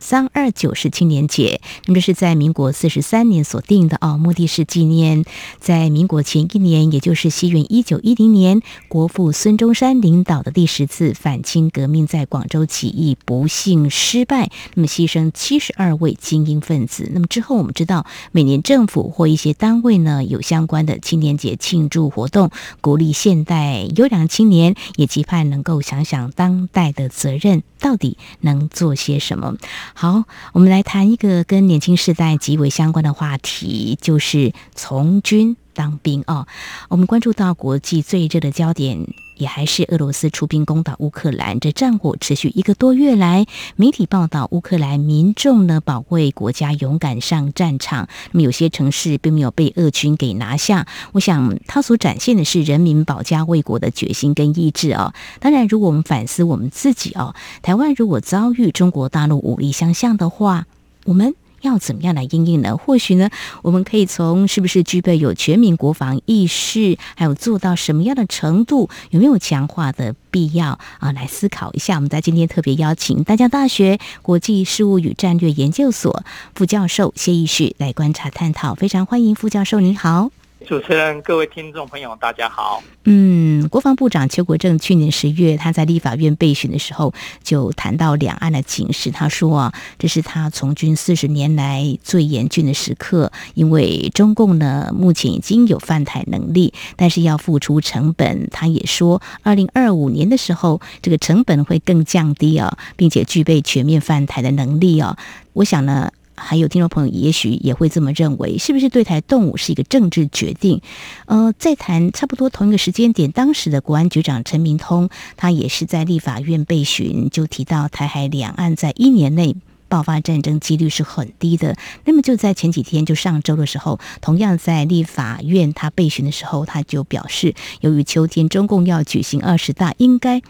三二九是青年节，那么是在民国四十三年所定的哦，目的是纪念在民国前一年，也就是西元一九一零年，国父孙中山领导的第十次反清革命在广州起义不幸失败，那么牺牲七十二位精英分子。那么之后我们知道，每年政府或一些单位呢有相关的青年节庆祝活动，鼓励现代优良青年，也期盼能够想想当代的责任到底能做些什么。好，我们来谈一个跟年轻世代极为相关的话题，就是从军。当兵哦。我们关注到国际最热的焦点。也还是俄罗斯出兵攻打乌克兰，这战火持续一个多月来，媒体报道乌克兰民众呢保卫国家勇敢上战场，那么有些城市并没有被俄军给拿下。我想他所展现的是人民保家卫国的决心跟意志哦。当然，如果我们反思我们自己哦，台湾如果遭遇中国大陆武力相向的话，我们。要怎么样来应应呢？或许呢，我们可以从是不是具备有全民国防意识，还有做到什么样的程度，有没有强化的必要啊？来思考一下。我们在今天特别邀请大江大学国际事务与战略研究所副教授谢义旭来观察探讨。非常欢迎副教授，您好。主持人、各位听众朋友，大家好。嗯，国防部长邱国正去年十月他在立法院备询的时候，就谈到两岸的情势。他说啊，这是他从军四十年来最严峻的时刻，因为中共呢目前已经有犯台能力，但是要付出成本。他也说，二零二五年的时候，这个成本会更降低啊，并且具备全面犯台的能力啊。我想呢。还有听众朋友，也许也会这么认为，是不是对台动武是一个政治决定？呃，在谈差不多同一个时间点，当时的国安局长陈明通，他也是在立法院备询，就提到台海两岸在一年内爆发战争几率是很低的。那么就在前几天，就上周的时候，同样在立法院他备询的时候，他就表示，由于秋天中共要举行二十大，应该。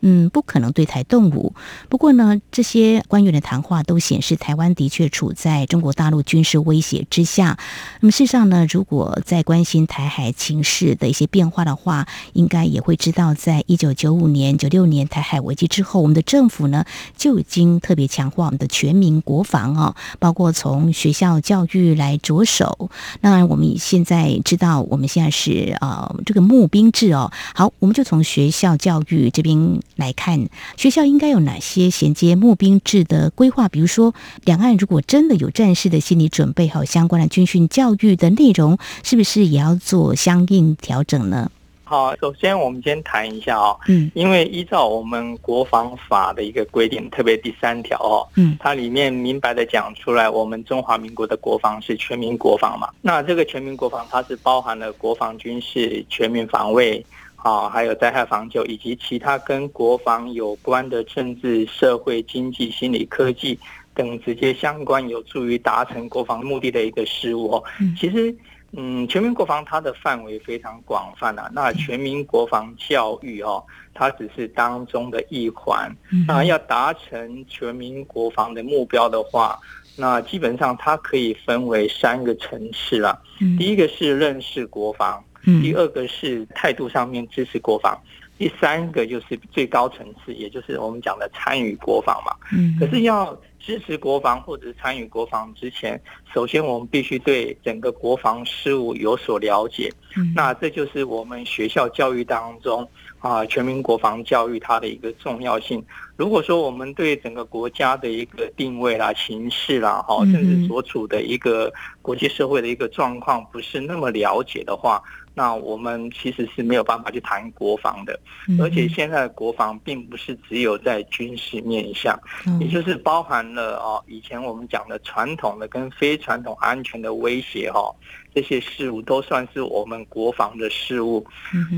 嗯，不可能对台动武。不过呢，这些官员的谈话都显示，台湾的确处在中国大陆军事威胁之下。那么，事实上呢，如果在关心台海情势的一些变化的话，应该也会知道，在一九九五年、九六年台海危机之后，我们的政府呢就已经特别强化我们的全民国防哦，包括从学校教育来着手。当然，我们现在知道，我们现在是呃这个募兵制哦。好，我们就从学校教育这边。来看学校应该有哪些衔接募兵制的规划？比如说，两岸如果真的有战士的心理准备，还有相关的军训教育的内容，是不是也要做相应调整呢？好，首先我们先谈一下哦，嗯，因为依照我们国防法的一个规定，特别第三条哦，嗯，它里面明白的讲出来，我们中华民国的国防是全民国防嘛。那这个全民国防，它是包含了国防军事、全民防卫。啊，还有灾害防救以及其他跟国防有关的政治、社会、经济、心理、科技等直接相关，有助于达成国防目的的一个事物哦。其实，嗯，全民国防它的范围非常广泛啊。那全民国防教育哦，它只是当中的一环。那要达成全民国防的目标的话，那基本上它可以分为三个层次啦。第一个是认识国防。第二个是态度上面支持国防，第三个就是最高层次，也就是我们讲的参与国防嘛。嗯，可是要支持国防或者参与国防之前，首先我们必须对整个国防事务有所了解。嗯，那这就是我们学校教育当中啊，全民国防教育它的一个重要性。如果说我们对整个国家的一个定位啦、形势啦，哈，甚至所处的一个国际社会的一个状况不是那么了解的话，那我们其实是没有办法去谈国防的。而且现在的国防并不是只有在军事面向，也就是包含了哦，以前我们讲的传统的跟非传统安全的威胁哈，这些事物都算是我们国防的事务。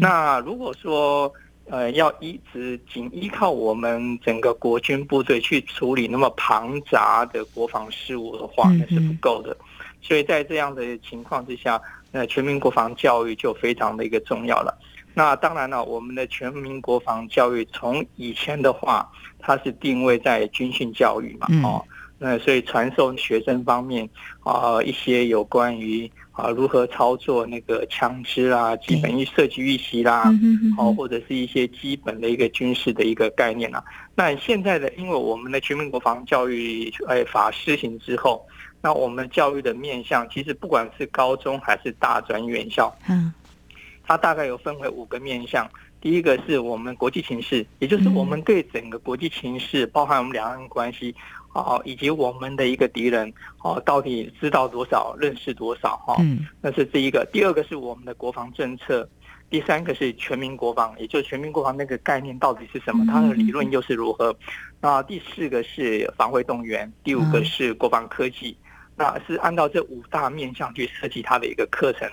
那如果说，呃，要一直仅依靠我们整个国军部队去处理那么庞杂的国防事务的话，那是不够的。所以在这样的情况之下，那全民国防教育就非常的一个重要了。那当然了，我们的全民国防教育从以前的话，它是定位在军训教育嘛，哦。那所以传授学生方面啊，一些有关于啊如何操作那个枪支啊，基本预射击预习啦，好，或者是一些基本的一个军事的一个概念啊。那现在的，因为我们的全民国防教育诶法施行之后，那我们教育的面向其实不管是高中还是大专院校，嗯，它大概有分为五个面向。第一个是我们国际情势，也就是我们对整个国际情势，包含我们两岸关系。哦，以及我们的一个敌人哦，到底知道多少，认识多少？哈，嗯，那是第一个。第二个是我们的国防政策，第三个是全民国防，也就是全民国防那个概念到底是什么？它的理论又是如何？那第四个是防卫动员，第五个是国防科技，那是按照这五大面向去设计他的一个课程，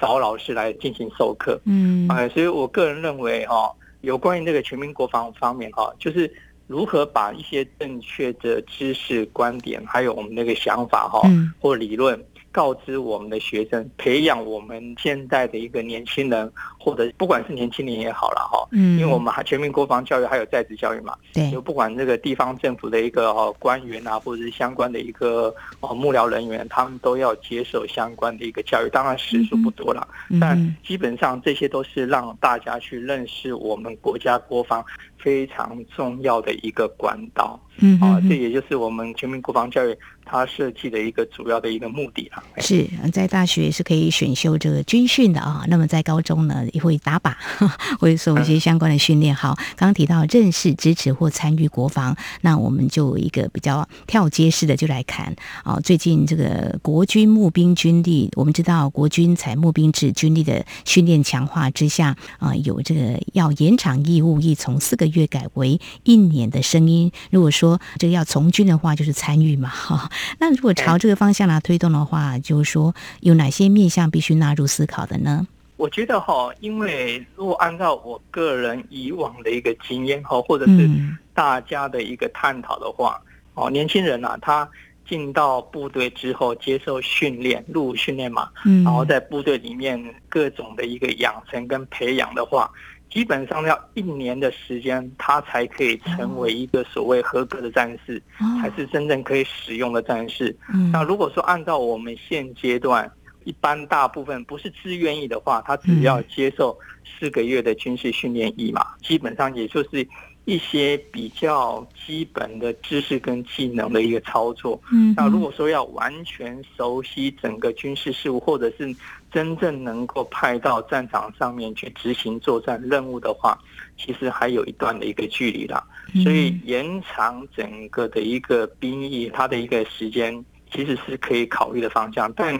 找老师来进行授课。嗯，哎，所以我个人认为哦，有关于这个全民国防方面哈，就是。如何把一些正确的知识观点，还有我们那个想法哈，或理论。告知我们的学生，培养我们现在的一个年轻人，或者不管是年轻人也好了哈，嗯，因为我们还全民国防教育还有在职教育嘛，对，就不管这个地方政府的一个官员啊，或者是相关的一个哦幕僚人员，他们都要接受相关的一个教育，当然时数不多了，但基本上这些都是让大家去认识我们国家国防非常重要的一个管道。嗯，啊，这也就是我们全民国防教育它设计的一个主要的一个目的啊。是在大学是可以选修这个军训的啊，那么在高中呢也会打靶，会受一些相关的训练。好，刚刚提到认识、支持或参与国防，那我们就一个比较跳接式的就来看啊。最近这个国军募兵军力，我们知道国军采募兵制，军力的训练强化之下啊，有这个要延长义务役从四个月改为一年的声音。如果说说这个要从军的话，就是参与嘛，哈。那如果朝这个方向来推动的话，就是说有哪些面向必须纳入思考的呢？我觉得哈，因为如果按照我个人以往的一个经验哈，或者是大家的一个探讨的话，哦，年轻人啊，他进到部队之后接受训练，入伍训练嘛，嗯然后在部队里面各种的一个养成跟培养的话。基本上要一年的时间，他才可以成为一个所谓合格的战士，才是真正可以使用的战士。那如果说按照我们现阶段，一般大部分不是自愿意的话，他只要接受四个月的军事训练役嘛，基本上也就是。一些比较基本的知识跟技能的一个操作，嗯，那如果说要完全熟悉整个军事事务，或者是真正能够派到战场上面去执行作战任务的话，其实还有一段的一个距离啦。所以延长整个的一个兵役，它的一个时间。其实是可以考虑的方向，但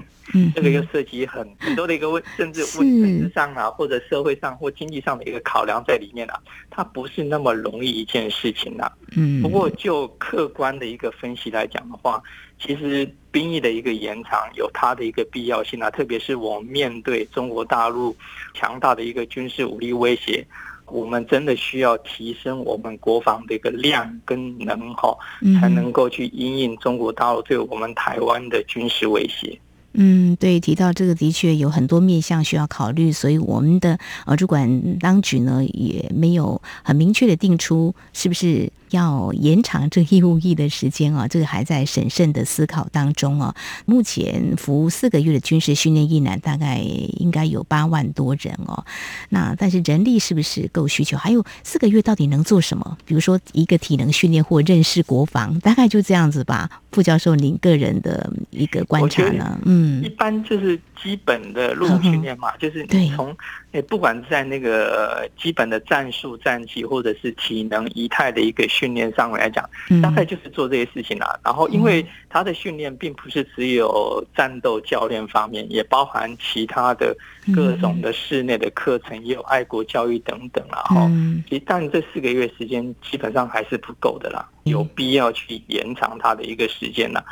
这个又涉及很 很多的一个问政治问政治上啊，或者社会上或经济上的一个考量在里面啊，它不是那么容易一件事情啊。嗯，不过就客观的一个分析来讲的话，其实兵役的一个延长有它的一个必要性啊，特别是我们面对中国大陆强大的一个军事武力威胁。我们真的需要提升我们国防的一个量跟能哈，才能够去因应中国大陆对我们台湾的军事威胁。嗯，对，提到这个的确有很多面向需要考虑，所以我们的呃主管当局呢也没有很明确的定出是不是。要延长这义务役的时间啊，这个还在审慎的思考当中啊。目前服四个月的军事训练役男大概应该有八万多人哦。那但是人力是不是够需求？还有四个月到底能做什么？比如说一个体能训练或认识国防，大概就这样子吧。副教授，您个人的一个观察呢？嗯，一般就是基本的陆训练嘛，就是你从诶，不管在那个基本的战术、战绩，或者是体能、仪态的一个训练上来讲，大概就是做这些事情啦。然后，因为他的训练并不是只有战斗教练方面，也包含其他的各种的室内的课程，也有爱国教育等等啦。哈，其实但这四个月时间基本上还是不够的啦，有必要去延长他的一个时间啦。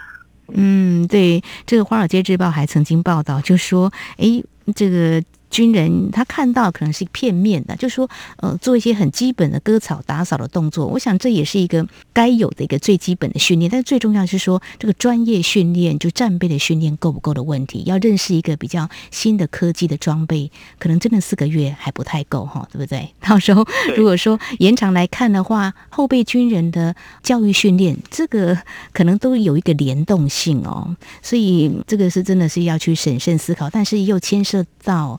嗯，对，这个《华尔街日报》还曾经报道，就说，哎，这个。军人他看到可能是片面的，就说呃做一些很基本的割草打扫的动作。我想这也是一个该有的一个最基本的训练，但是最重要是说这个专业训练就战备的训练够不够的问题。要认识一个比较新的科技的装备，可能真的四个月还不太够哈，对不对？到时候如果说延长来看的话，后备军人的教育训练这个可能都有一个联动性哦，所以这个是真的是要去审慎思考，但是又牵涉到。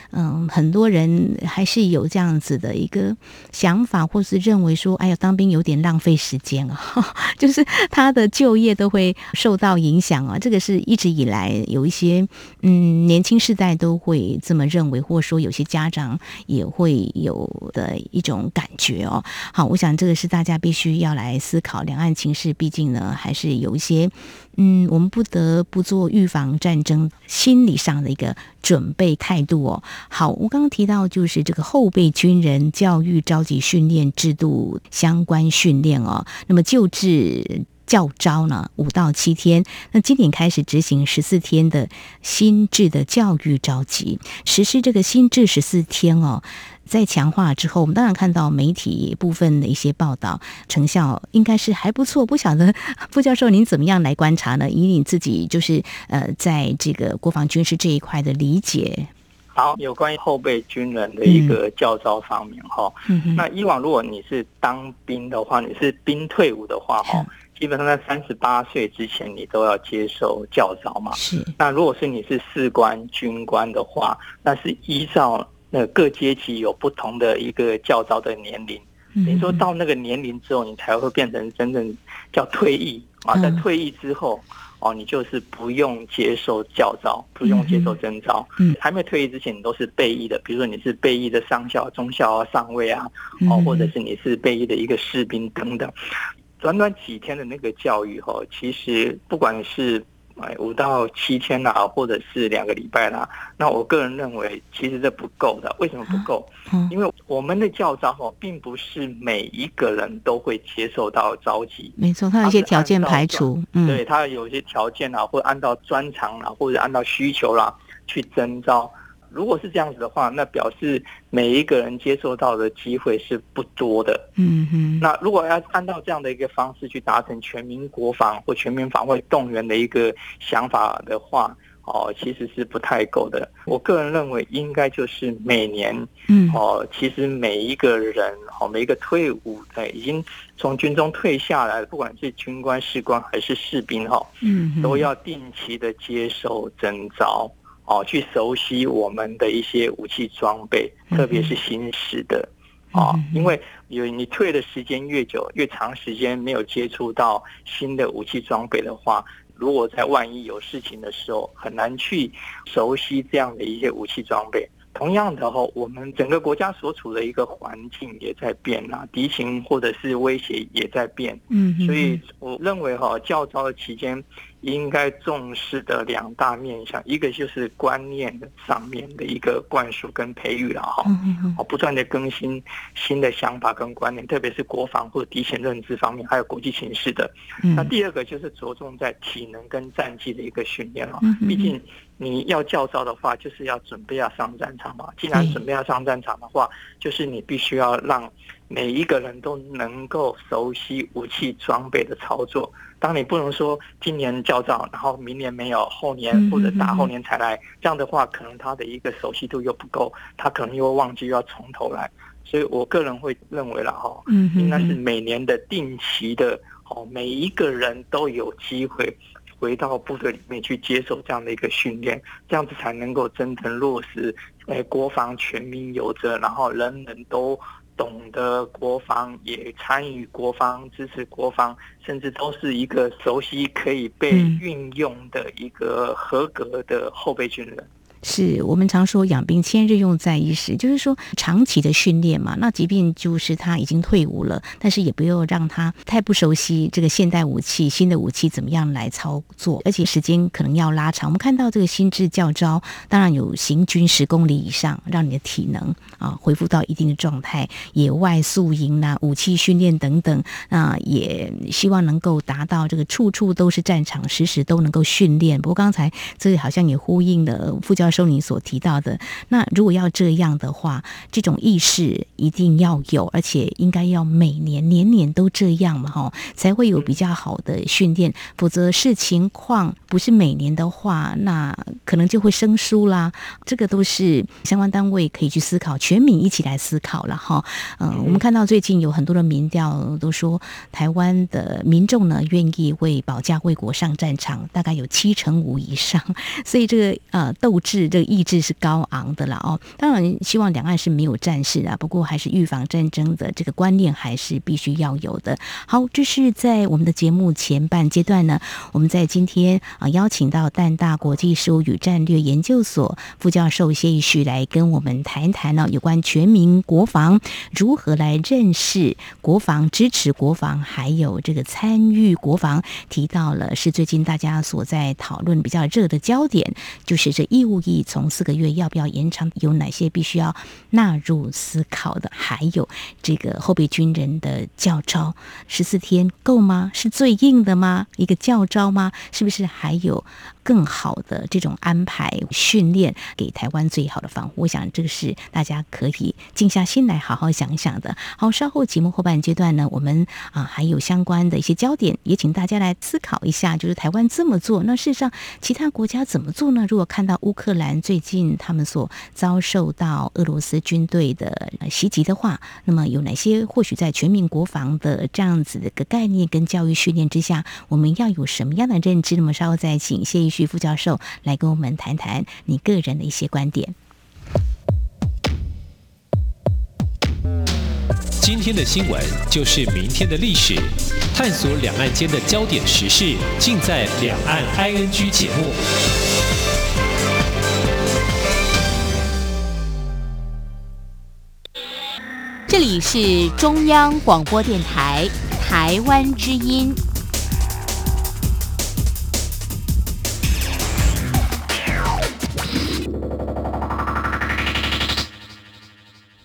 嗯，很多人还是有这样子的一个想法，或是认为说，哎呀，当兵有点浪费时间啊，就是他的就业都会受到影响啊。这个是一直以来有一些嗯年轻世代都会这么认为，或者说有些家长也会有的一种感觉哦。好，我想这个是大家必须要来思考，两岸情势毕竟呢还是有一些。嗯，我们不得不做预防战争心理上的一个准备态度哦。好，我刚刚提到就是这个后备军人教育召集训练制度相关训练哦。那么旧制教招呢，五到七天，那今年开始执行十四天的新制的教育召集，实施这个新制十四天哦。在强化之后，我们当然看到媒体部分的一些报道，成效应该是还不错。不晓得 傅教授您怎么样来观察呢？以你自己就是呃，在这个国防军事这一块的理解。好，有关于后备军人的一个教招方面哈，嗯，那以往如果你是当兵的话，你是兵退伍的话哈，基本上在三十八岁之前你都要接受教招嘛。是。那如果是你是士官、军官的话，那是依照。那各阶级有不同的一个教招的年龄，你说到那个年龄之后，你才会变成真正叫退役啊。在退役之后，哦，你就是不用接受教招，不用接受征招。嗯，还没退役之前，你都是备役的。比如说你是备役的上校、中校啊、上尉啊，哦，或者是你是备役的一个士兵等等。短短几天的那个教育，哈，其实不管是。哎，五到七天啦，或者是两个礼拜啦。那我个人认为，其实这不够的。为什么不够？因为我们的教招哦，并不是每一个人都会接受到召集。没错，他有一些条件排除。嗯，对，他有一些条件啊，或按照专长啦，或者按照需求啦去征召。如果是这样子的话，那表示每一个人接受到的机会是不多的。嗯哼。那如果要按照这样的一个方式去达成全民国防或全民防卫动员的一个想法的话，哦，其实是不太够的。我个人认为，应该就是每年，嗯，哦，其实每一个人，哦，每一个退伍的已经从军中退下来，不管是军官、士官还是士兵，哈，嗯，都要定期的接受征召。哦，去熟悉我们的一些武器装备，特别是新式的哦，因为有你退的时间越久，越长时间没有接触到新的武器装备的话，如果在万一有事情的时候，很难去熟悉这样的一些武器装备。同样的话，我们整个国家所处的一个环境也在变啊，敌情或者是威胁也在变。嗯，所以我认为哈，教招的期间。应该重视的两大面向，一个就是观念上面的一个灌输跟培育了哈，哦，不断的更新新的想法跟观念，特别是国防或者敌情认知方面，还有国际形势的。那第二个就是着重在体能跟战绩的一个训练了，毕竟你要教召的话，就是要准备要上战场嘛。既然准备要上战场的话，就是你必须要让每一个人都能够熟悉武器装备的操作。当你不能说今年教召，然后明年没有，后年或者大后年才来，这样的话，可能他的一个熟悉度又不够，他可能又会忘记又要从头来。所以我个人会认为了哈，应该是每年的定期的，哦，每一个人都有机会回到部队里面去接受这样的一个训练，这样子才能够真正落实，诶，国防全民有责，然后人人都。懂得国防，也参与国防，支持国防，甚至都是一个熟悉可以被运用的一个合格的后备军人。是我们常说养兵千日用在一时，就是说长期的训练嘛。那即便就是他已经退伍了，但是也不要让他太不熟悉这个现代武器、新的武器怎么样来操作，而且时间可能要拉长。我们看到这个新制教招，当然有行军十公里以上，让你的体能啊恢复到一定的状态，野外宿营啊、武器训练等等，那也希望能够达到这个处处都是战场，时时都能够训练。不过刚才这里好像也呼应了副教授你所提到的，那如果要这样的话，这种意识一定要有，而且应该要每年年年都这样嘛，哈，才会有比较好的训练。否则视情况不是每年的话，那可能就会生疏啦。这个都是相关单位可以去思考去，全民一起来思考了哈。嗯，我们看到最近有很多的民调都说，台湾的民众呢愿意为保家卫国上战场，大概有七成五以上，所以这个呃斗志、这个意志是高昂的了哦。当然，希望两岸是没有战事啊，不过还是预防战争的这个观念还是必须要有的。好，这是在我们的节目前半阶段呢，我们在今天啊邀请到淡大国际事务与战略研究所副教授谢义旭来跟我们谈一谈呢有关全民国防如何来认识国防、支持国防，还有这个参与国防，提到了是最近大家所在讨论比较热的焦点，就是这义务役从四个月要不要延长，有哪些必须要纳入思考的，还有这个后备军人的教招十四天够吗？是最硬的吗？一个教招吗？是不是还有？更好的这种安排训练，给台湾最好的防护，我想这个是大家可以静下心来好好想一想的。好，稍后节目后半阶段呢，我们啊还有相关的一些焦点，也请大家来思考一下，就是台湾这么做，那事实上其他国家怎么做呢？如果看到乌克兰最近他们所遭受到俄罗斯军队的袭击的话，那么有哪些或许在全民国防的这样子的一个概念跟教育训练之下，我们要有什么样的认知？那么稍后再请谢宜旭副教授来跟我们谈谈你个人的一些观点。今天的新闻就是明天的历史，探索两岸间的焦点时事，尽在《两岸 ING》节目。这里是中央广播电台台湾之音。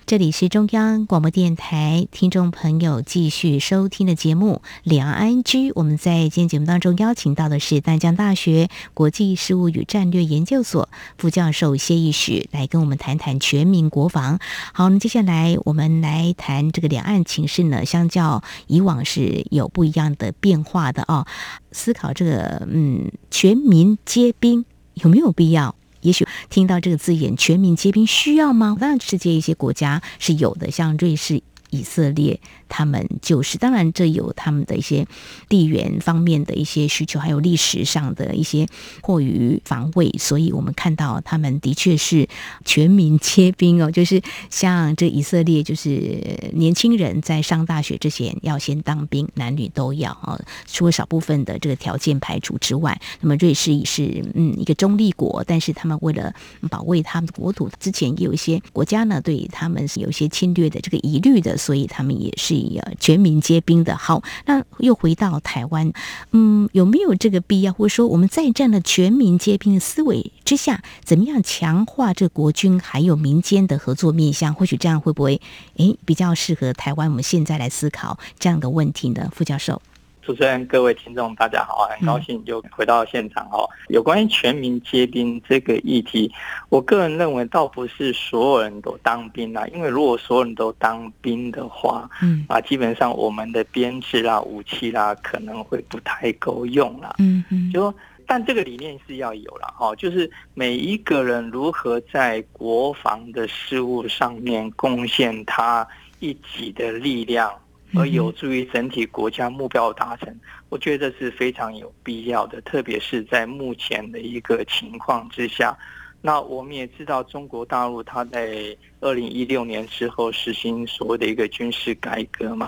这里是中央广播电台，听众朋友继续收听的节目《两岸居》。我们在今天节目当中邀请到的是淡江大学国际事务与战略研究所副教授谢义许，来跟我们谈谈全民国防。好，那接下来我们来谈这个两岸情势呢，相较以往是有不一样的变化的哦。思考这个，嗯，全民皆兵有没有必要？也许听到这个字眼“全民皆兵”需要吗？当然，世界一些国家是有的，像瑞士。以色列他们就是，当然这有他们的一些地缘方面的一些需求，还有历史上的一些迫于防卫，所以我们看到他们的确是全民皆兵哦，就是像这以色列，就是年轻人在上大学之前要先当兵，男女都要啊，除了少部分的这个条件排除之外，那么瑞士也是嗯一个中立国，但是他们为了保卫他们的国土，之前也有一些国家呢对他们是有一些侵略的这个疑虑的。所以他们也是全民皆兵的。好，那又回到台湾，嗯，有没有这个必要？或者说，我们在这样的全民皆兵的思维之下，怎么样强化这国军还有民间的合作面向？或许这样会不会，诶，比较适合台湾？我们现在来思考这样的问题呢？副教授。主持人、各位听众，大家好，很高兴又回到现场哦。有关于全民皆兵这个议题，我个人认为倒不是所有人都当兵啦，因为如果所有人都当兵的话，嗯啊，基本上我们的编制啦、武器啦，可能会不太够用啦。嗯嗯，就说，但这个理念是要有了哈，就是每一个人如何在国防的事务上面贡献他一己的力量。而有助于整体国家目标达成，我觉得这是非常有必要的，特别是在目前的一个情况之下。那我们也知道，中国大陆它在二零一六年之后实行所谓的一个军事改革嘛。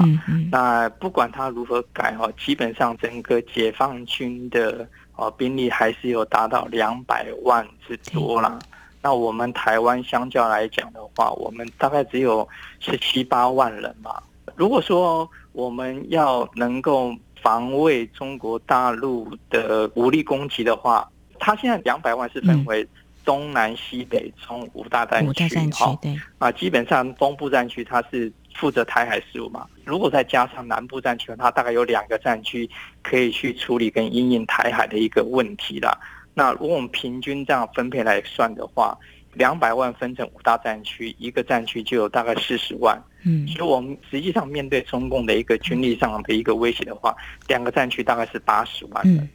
那不管它如何改哦，基本上整个解放军的哦兵力还是有达到两百万之多啦。那我们台湾相较来讲的话，我们大概只有十七八万人嘛。如果说我们要能够防卫中国大陆的武力攻击的话，他现在两百万是分为东南西北中五大战区，五大战区对。啊，基本上东部战区它是负责台海事务嘛，如果再加上南部战区，它大概有两个战区可以去处理跟因应台海的一个问题了。那如果我们平均这样分配来算的话，两百万分成五大战区，一个战区就有大概四十万。嗯，所以我们实际上面对中共的一个军力上的一个威胁的话，两个战区大概是八十万的。嗯，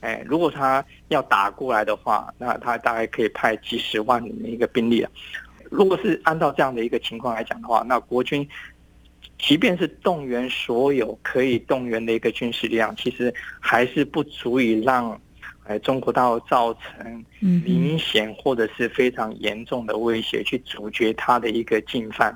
哎，如果他要打过来的话，那他大概可以派几十万的一个兵力。如果是按照这样的一个情况来讲的话，那国军即便是动员所有可以动员的一个军事力量，其实还是不足以让。哎，中国大陆造成明显或者是非常严重的威胁，去阻绝他的一个进犯。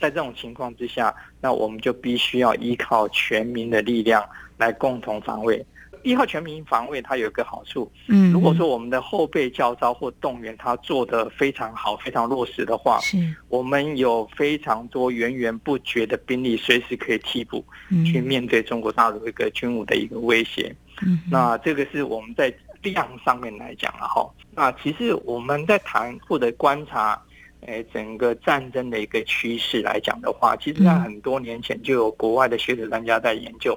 在这种情况之下，那我们就必须要依靠全民的力量来共同防卫。依靠全民防卫，它有一个好处，嗯，如果说我们的后备教招或动员它做得非常好、非常落实的话，是，我们有非常多源源不绝的兵力，随时可以替补，去面对中国大陆一个军武的一个威胁。嗯，那这个是我们在量上面来讲了哈。那其实我们在谈或者观察，诶，整个战争的一个趋势来讲的话，其实在很多年前就有国外的学者专家在研究。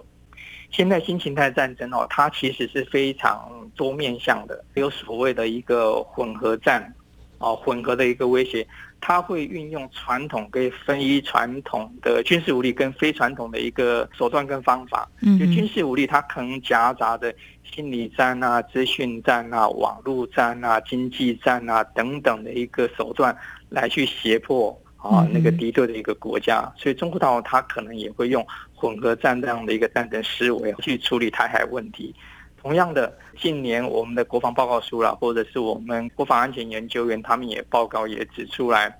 现在新形态战争哦，它其实是非常多面向的，有所谓的一个混合战，哦，混合的一个威胁。它会运用传统跟非传统的军事武力，跟非传统的一个手段跟方法。就军事武力，它可能夹杂着心理战啊、资讯战啊、网络战啊、经济战啊等等的一个手段来去胁迫啊那个敌对的一个国家。所以中国大陆它可能也会用混合战这样的一个战争思维去处理台海问题。同样的，近年我们的国防报告书啦，或者是我们国防安全研究员，他们也报告也指出来，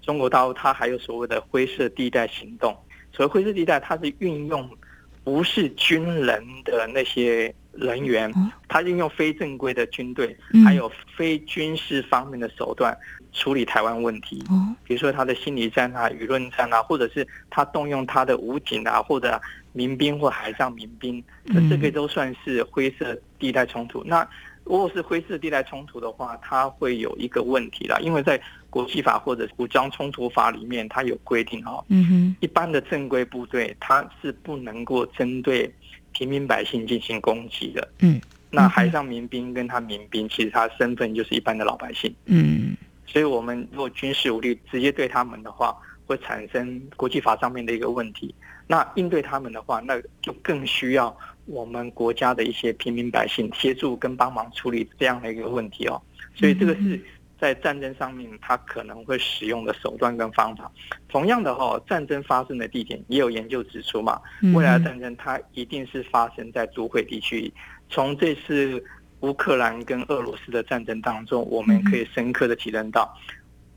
中国大陆它还有所谓的灰色地带行动。所谓灰色地带，它是运用不是军人的那些人员，他运用非正规的军队，还有非军事方面的手段处理台湾问题。比如说他的心理战啊、舆论战啊，或者是他动用他的武警啊，或者。民兵或海上民兵，这这个都算是灰色地带冲突。那如果是灰色地带冲突的话，它会有一个问题啦，因为在国际法或者武装冲突法里面，它有规定哈，一般的正规部队它是不能够针对平民百姓进行攻击的。嗯，那海上民兵跟他民兵，其实他身份就是一般的老百姓。嗯，所以我们如果军事武力直接对他们的话，会产生国际法上面的一个问题。那应对他们的话，那就更需要我们国家的一些平民百姓协助跟帮忙处理这样的一个问题哦。所以这个是在战争上面他可能会使用的手段跟方法。同样的哈，战争发生的地点也有研究指出嘛，未来的战争它一定是发生在都会地区。从这次乌克兰跟俄罗斯的战争当中，我们可以深刻的体认到。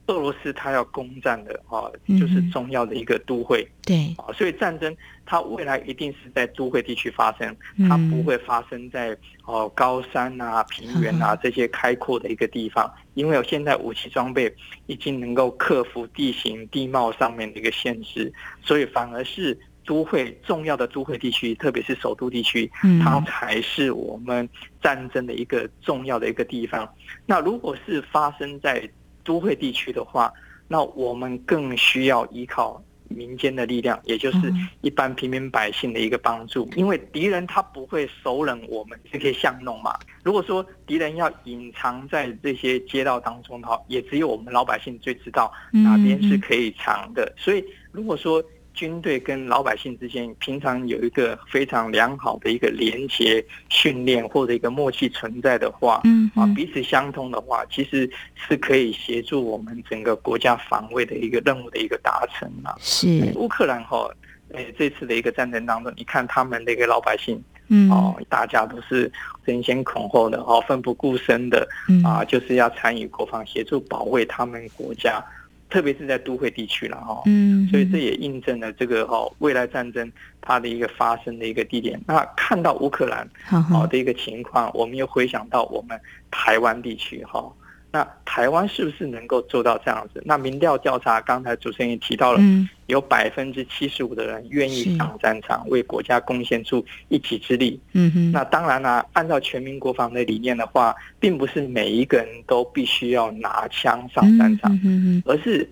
俄罗斯它要攻占的啊，就是重要的一个都会，嗯、对啊，所以战争它未来一定是在都会地区发生，它不会发生在哦高山啊、平原啊这些开阔的一个地方，因为有现在武器装备已经能够克服地形地貌上面的一个限制，所以反而是都会重要的都会地区，特别是首都地区，它才是我们战争的一个重要的一个地方。那如果是发生在都会地区的话，那我们更需要依靠民间的力量，也就是一般平民百姓的一个帮助。因为敌人他不会熟稔我们这些巷弄嘛。如果说敌人要隐藏在这些街道当中的话，也只有我们老百姓最知道哪边是可以藏的。所以，如果说军队跟老百姓之间平常有一个非常良好的一个连接训练或者一个默契存在的话，嗯啊彼此相通的话，其实是可以协助我们整个国家防卫的一个任务的一个达成啊。是乌克兰哈，诶这次的一个战争当中，你看他们的一个老百姓，嗯哦，大家都是争先恐后的哦，奋不顾身的啊，就是要参与国防，协助保卫他们国家。特别是在都会地区了哈，嗯，所以这也印证了这个哈未来战争它的一个发生的一个地点。那看到乌克兰好的一个情况，我们又回想到我们台湾地区哈，那台湾是不是能够做到这样子？那民调调查，刚才主持人也提到了，有百分之七十五的人愿意上战场，为国家贡献出一己之力。嗯哼。那当然啦，按照全民国防的理念的话，并不是每一个人都必须要拿枪上战场，而是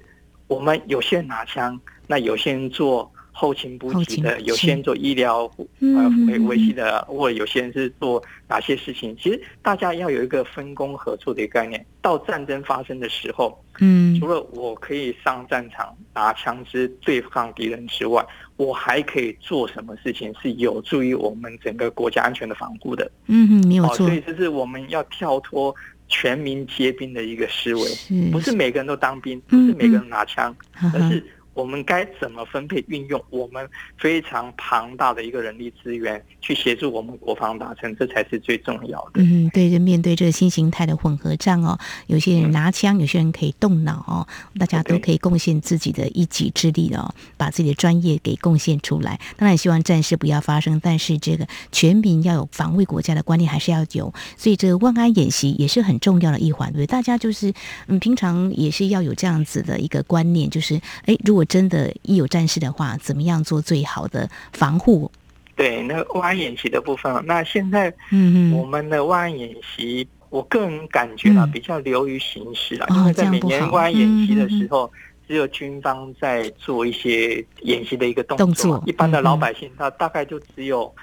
我们有些人拿枪，那有些人做。后勤补给的，有些人做医疗呃维维系的，或者有些人是做哪些事情？其实大家要有一个分工合作的概念。到战争发生的时候，嗯，除了我可以上战场拿枪支对抗敌人之外，我还可以做什么事情是有助于我们整个国家安全的防护的？嗯哼，没有错。所以这是我们要跳脱全民皆兵的一个思维，不是每个人都当兵，不是每个人拿枪，而是。我们该怎么分配运用我们非常庞大的一个人力资源，去协助我们国防达成，这才是最重要的。嗯，对，就面对这个新形态的混合战哦，有些人拿枪，有些人可以动脑哦，大家都可以贡献自己的一己之力哦，把自己的专业给贡献出来。当然，希望战事不要发生，但是这个全民要有防卫国家的观念还是要有。所以，这个万安演习也是很重要的一环，对，大家就是嗯，平常也是要有这样子的一个观念，就是哎，如果真的，一有战事的话，怎么样做最好的防护？对，那万安演习的部分，那现在，嗯我们的万安演习，我个人感觉啊，比较流于形式啊，因为在每年万安演习的时候，只有军方在做一些演习的一个动作，一般的老百姓他大概就只有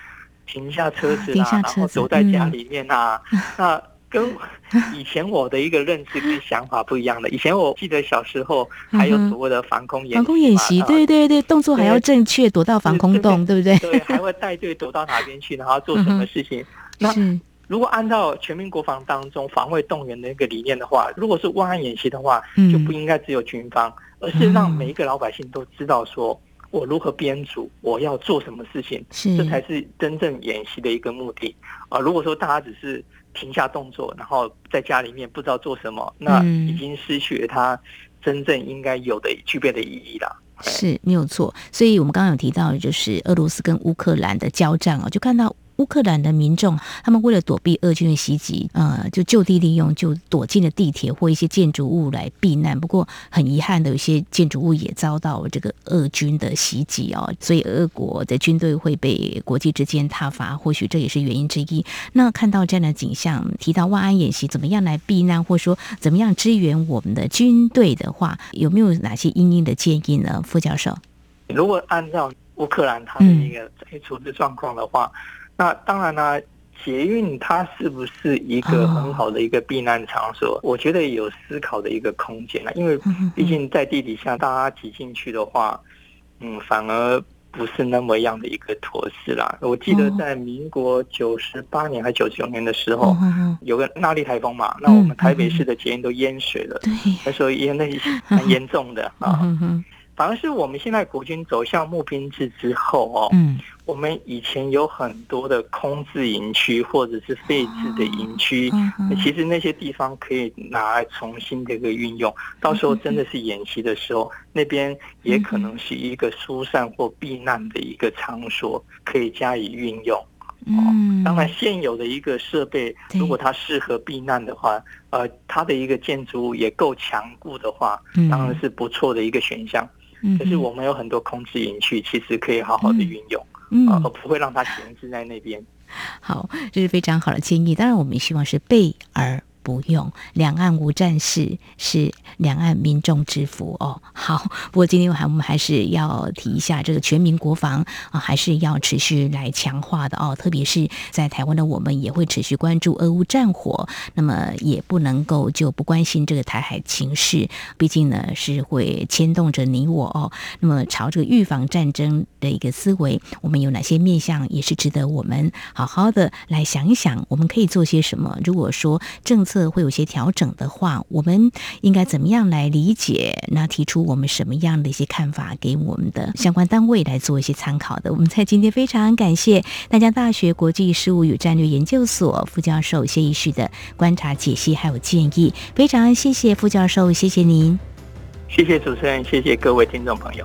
停下车子啊，然后走在家里面啊，那。跟以前我的一个认知跟想法不一样的。以前我记得小时候还有所谓的防空演习，防空演习，对对对，动作还要正确，躲到防空洞，对不对？对，还会带队躲到哪边去，然后做什么事情？那如果按照全民国防当中防卫动员的一个理念的话，如果是万安演习的话，就不应该只有军方，而是让每一个老百姓都知道说。我如何编组？我要做什么事情？这才是真正演习的一个目的啊！如果说大家只是停下动作，然后在家里面不知道做什么，那已经失去了他真正应该有的具备的意义了。是没有错。所以我们刚刚有提到，就是俄罗斯跟乌克兰的交战啊，就看到。乌克兰的民众，他们为了躲避俄军的袭击，呃，就就地利用，就躲进了地铁或一些建筑物来避难。不过很遗憾的，有些建筑物也遭到这个俄军的袭击哦，所以俄国的军队会被国际之间挞伐，或许这也是原因之一。那看到这样的景象，提到万安演习怎么样来避难，或说怎么样支援我们的军队的话，有没有哪些因应的建议呢？副教授，如果按照乌克兰他的一个处置状况的话。那当然呢，捷运它是不是一个很好的一个避难场所？我觉得有思考的一个空间啊，因为毕竟在地底下大家挤进去的话，嗯，反而不是那么样的一个妥适啦。我记得在民国九十八年还九十九年的时候，有个那莉台风嘛，那我们台北市的捷运都淹水了，那时候淹的很 严重的啊。反而是我们现在国军走向募兵制之后哦，嗯，我们以前有很多的空置营区或者是废置的营区，其实那些地方可以拿来重新的一个运用，到时候真的是演习的时候，那边也可能是一个疏散或避难的一个场所，可以加以运用。嗯，当然现有的一个设备，如果它适合避难的话，呃，它的一个建筑物也够强固的话，当然是不错的一个选项。可是我们有很多空置营区，其实可以好好的运用，嗯，而不会让它闲置在那边。好，这是非常好的建议。当然，我们希望是备而不用，两岸无战事，是两岸民众之福哦。好，不过今天还我们还是要提一下这个全民国防啊，还是要持续来强化的哦。特别是在台湾的我们也会持续关注俄乌战火，那么也不能够就不关心这个台海情势，毕竟呢是会牵动着你我哦。那么朝这个预防战争的一个思维，我们有哪些面向也是值得我们好好的来想一想，我们可以做些什么？如果说政策，会有些调整的话，我们应该怎么样来理解？那提出我们什么样的一些看法，给我们的相关单位来做一些参考的。我们在今天非常感谢淡江大学国际事务与战略研究所副教授谢宜旭的观察解析还有建议，非常谢谢副教授，谢谢您，谢谢主持人，谢谢各位听众朋友。